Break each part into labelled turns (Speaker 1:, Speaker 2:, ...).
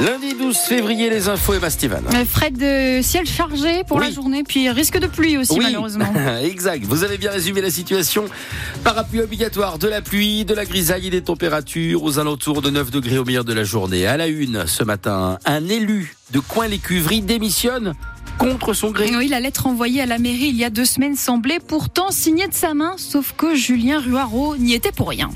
Speaker 1: Lundi 12 février, les infos et Bastivan.
Speaker 2: Fred de ciel chargé pour la journée, puis risque de pluie aussi malheureusement.
Speaker 1: exact, vous avez bien résumé la situation. Parapluie obligatoire, de la pluie, de la grisaille et des températures aux alentours de 9 degrés au milieu de la journée. À la une, ce matin, un élu de Coin-les-Cuveries démissionne contre son gré.
Speaker 2: Oui, la lettre envoyée à la mairie il y a deux semaines semblait pourtant signée de sa main, sauf que Julien Ruaro n'y était pour rien.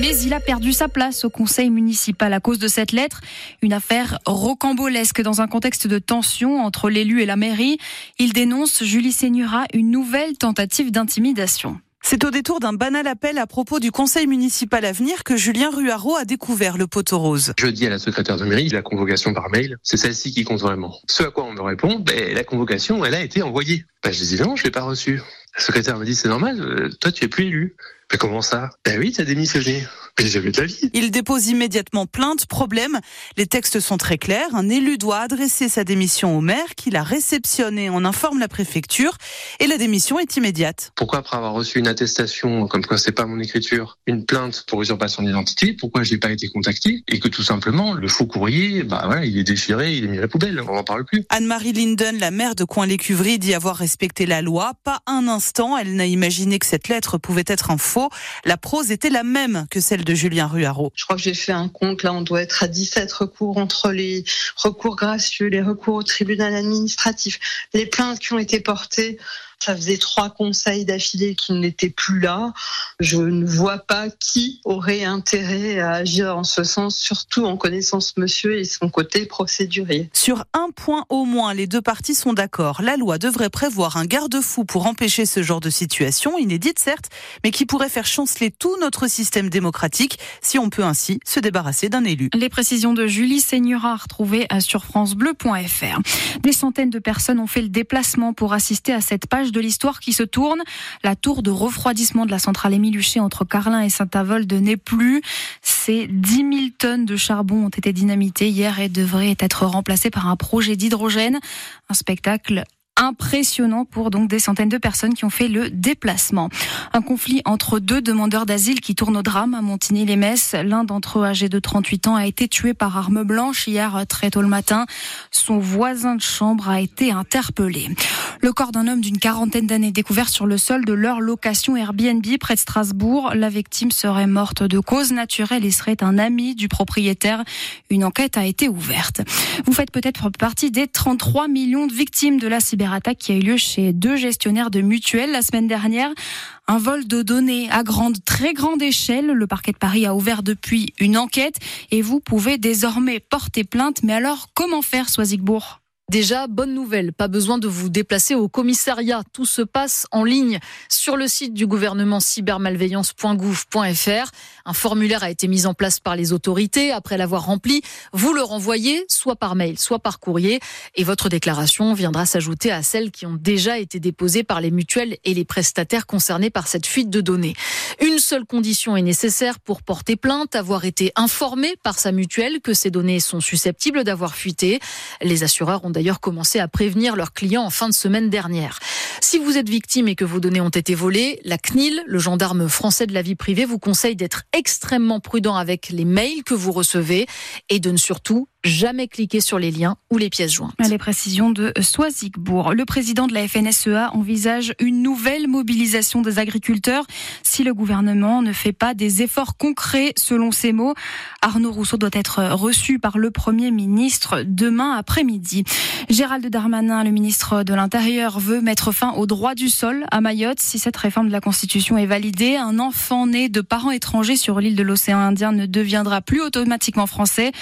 Speaker 2: Mais il a perdu sa place au conseil municipal à cause de cette lettre. Une affaire rocambolesque dans un contexte de tension entre l'élu et la mairie. Il dénonce, Julie Seigneura, une nouvelle tentative d'intimidation.
Speaker 3: C'est au détour d'un banal appel à propos du conseil municipal à venir que Julien Ruaro a découvert le poteau rose.
Speaker 4: Je dis à la secrétaire de mairie, la convocation par mail, c'est celle-ci qui compte vraiment. Ce à quoi on me répond, ben, la convocation, elle a été envoyée. Ben, je dis non, je l'ai pas reçue. La secrétaire me dit c'est normal, euh, toi tu es plus élu. Mais comment ça? Ben oui, t'as démissionné. Mais jamais de la vie.
Speaker 3: Il dépose immédiatement plainte. Problème, les textes sont très clairs. Un élu doit adresser sa démission au maire, qui la réceptionne et en informe la préfecture. Et la démission est immédiate.
Speaker 4: Pourquoi après avoir reçu une attestation, comme quoi c'est pas mon écriture, une plainte pour usurpation d'identité, pourquoi je n'ai pas été contacté Et que tout simplement, le faux courrier, bah voilà, il est déchiré, il est mis à la poubelle, on n'en parle plus.
Speaker 3: Anne-Marie Linden, la maire de Coin-l'Écuverie, dit avoir respecté la loi. Pas un instant, elle n'a imaginé que cette lettre pouvait être un faux. La prose était la même que celle de Julien Ruaro.
Speaker 5: Je crois que j'ai fait un compte, là on doit être à 17 recours entre les recours gracieux, les recours au tribunal administratif, les plaintes qui ont été portées. Ça faisait trois conseils d'affilée qui n'étaient plus là. Je ne vois pas qui aurait intérêt à agir en ce sens, surtout en connaissance monsieur et son côté procédurier.
Speaker 3: Sur un point au moins, les deux parties sont d'accord. La loi devrait prévoir un garde-fou pour empêcher ce genre de situation, inédite certes, mais qui pourrait faire chanceler tout notre système démocratique si on peut ainsi se débarrasser d'un élu.
Speaker 2: Les précisions de Julie Seigneur retrouvées sur francebleu.fr. Des centaines de personnes ont fait le déplacement pour assister à cette page de l'histoire qui se tourne. La tour de refroidissement de la centrale Émile entre Carlin et Saint-Avold n'est plus. Ces 10 000 tonnes de charbon ont été dynamitées hier et devraient être remplacées par un projet d'hydrogène. Un spectacle impressionnant pour donc des centaines de personnes qui ont fait le déplacement. Un conflit entre deux demandeurs d'asile qui tourne au drame à Montigny-les-Messes. L'un d'entre eux, âgé de 38 ans, a été tué par arme blanche hier très tôt le matin. Son voisin de chambre a été interpellé. Le corps d'un homme d'une quarantaine d'années découvert sur le sol de leur location Airbnb près de Strasbourg. La victime serait morte de cause naturelle et serait un ami du propriétaire. Une enquête a été ouverte. Vous faites peut-être partie des 33 millions de victimes de la cyber attaque qui a eu lieu chez deux gestionnaires de mutuelles la semaine dernière. Un vol de données à grande, très grande échelle. Le parquet de Paris a ouvert depuis une enquête et vous pouvez désormais porter plainte. Mais alors, comment faire, Soisigbourg
Speaker 6: Déjà, bonne nouvelle, pas besoin de vous déplacer au commissariat. Tout se passe en ligne sur le site du gouvernement cybermalveillance.gouv.fr. Un formulaire a été mis en place par les autorités. Après l'avoir rempli, vous le renvoyez soit par mail, soit par courrier. Et votre déclaration viendra s'ajouter à celles qui ont déjà été déposées par les mutuelles et les prestataires concernés par cette fuite de données. Une seule condition est nécessaire pour porter plainte, avoir été informé par sa mutuelle que ces données sont susceptibles d'avoir fuité. Les assureurs ont d'ailleurs commencé à prévenir leurs clients en fin de semaine dernière. Si vous êtes victime et que vos données ont été volées, la CNIL, le gendarme français de la vie privée, vous conseille d'être extrêmement prudent avec les mails que vous recevez et de ne surtout jamais cliquer sur les liens ou les pièces jointes.
Speaker 2: Les précisions de Soisigbourg. Le président de la FNSEA envisage une nouvelle mobilisation des agriculteurs si le gouvernement ne fait pas des efforts concrets, selon ses mots. Arnaud Rousseau doit être reçu par le Premier ministre demain après-midi. Gérald Darmanin, le ministre de l'Intérieur, veut mettre fin au droit du sol à Mayotte. Si cette réforme de la Constitution est validée, un enfant né de parents étrangers sur l'île de l'océan Indien ne deviendra plus automatiquement français.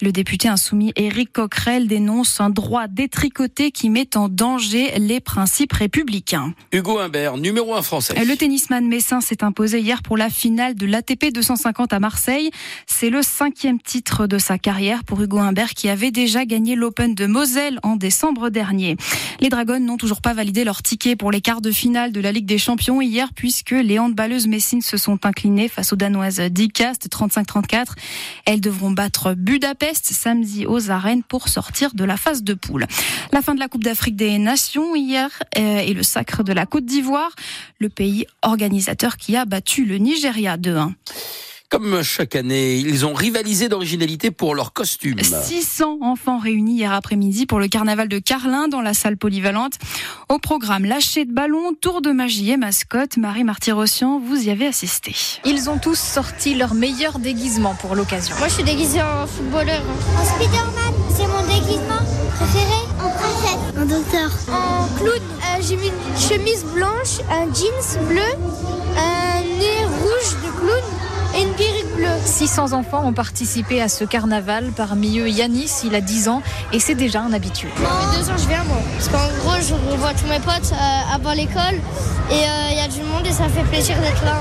Speaker 2: Le député député insoumis Éric Coquerel dénonce un droit détricoté qui met en danger les principes républicains.
Speaker 1: Hugo Humbert, numéro 1 français.
Speaker 2: Le tennisman messin s'est imposé hier pour la finale de l'ATP 250 à Marseille. C'est le cinquième titre de sa carrière pour Hugo Humbert qui avait déjà gagné l'Open de Moselle en décembre dernier. Les Dragons n'ont toujours pas validé leur ticket pour les quarts de finale de la Ligue des Champions hier puisque les handballeuses messines se sont inclinées face aux Danoises d'Icast 35-34. Elles devront battre Budapest samedi aux arènes pour sortir de la phase de poule. La fin de la Coupe d'Afrique des Nations hier euh, et le sacre de la Côte d'Ivoire, le pays organisateur qui a battu le Nigeria 2-1.
Speaker 1: Comme chaque année, ils ont rivalisé d'originalité pour leurs costumes.
Speaker 2: 600 enfants réunis hier après-midi pour le carnaval de Carlin dans la salle polyvalente. Au programme lâcher de ballon, tour de magie et mascotte. Marie Martyrossian, vous y avez assisté.
Speaker 7: Ils ont tous sorti leur meilleur déguisement pour l'occasion.
Speaker 8: Moi, je suis déguisé en footballeur.
Speaker 9: En Spider-Man, c'est mon déguisement préféré. En princesse.
Speaker 8: En docteur.
Speaker 9: En clown.
Speaker 8: Euh, J'ai mis une chemise blanche, un jeans bleu, un nez rouge de clown et une bleue.
Speaker 7: 600 enfants ont participé à ce carnaval, parmi eux Yanis, il a 10 ans et c'est déjà un habitué.
Speaker 8: Fait deux ans je viens, moi. Parce qu'en gros, je revois tous mes potes euh, avant l'école et il y a du monde et ça fait plaisir d'être là.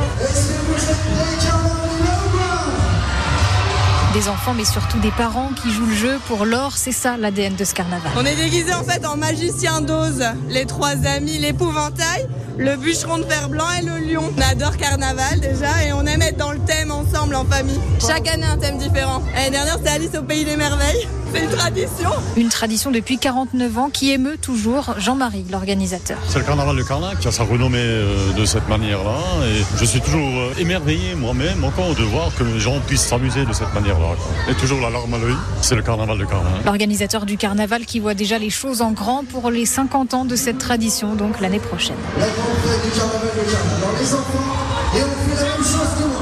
Speaker 7: Des enfants, mais surtout des parents qui jouent le jeu pour l'or, c'est ça l'ADN de ce carnaval.
Speaker 10: On est déguisés en fait en magicien d'ose, les trois amis, l'épouvantail, le bûcheron de fer blanc et le lion. On adore carnaval déjà et on aime être dans le thème ensemble en famille. Chaque année un thème différent. L'année dernière c'était Alice au pays des merveilles. C'est une tradition.
Speaker 7: Une tradition depuis 49 ans qui émeut toujours Jean-Marie, l'organisateur.
Speaker 11: C'est le carnaval de Carlin qui a sa renommée euh, de cette manière-là et je suis toujours euh, émerveillé moi-même encore de voir que les gens puissent s'amuser de cette manière-là. Et toujours la larme à l'œil, c'est le carnaval de Carlin.
Speaker 7: L'organisateur du carnaval qui voit déjà les choses en grand pour les 50 ans de cette tradition, donc l'année prochaine.
Speaker 12: La grande fête du carnaval de Carlin dans les enfants et on fait la même chose que moi.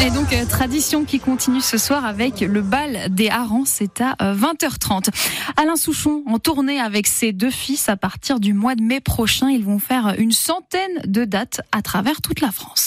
Speaker 2: Et donc, euh, tradition qui continue ce soir avec le bal des harengs, c'est à euh, 20h30. Alain Souchon en tournée avec ses deux fils à partir du mois de mai prochain. Ils vont faire une centaine de dates à travers toute la France.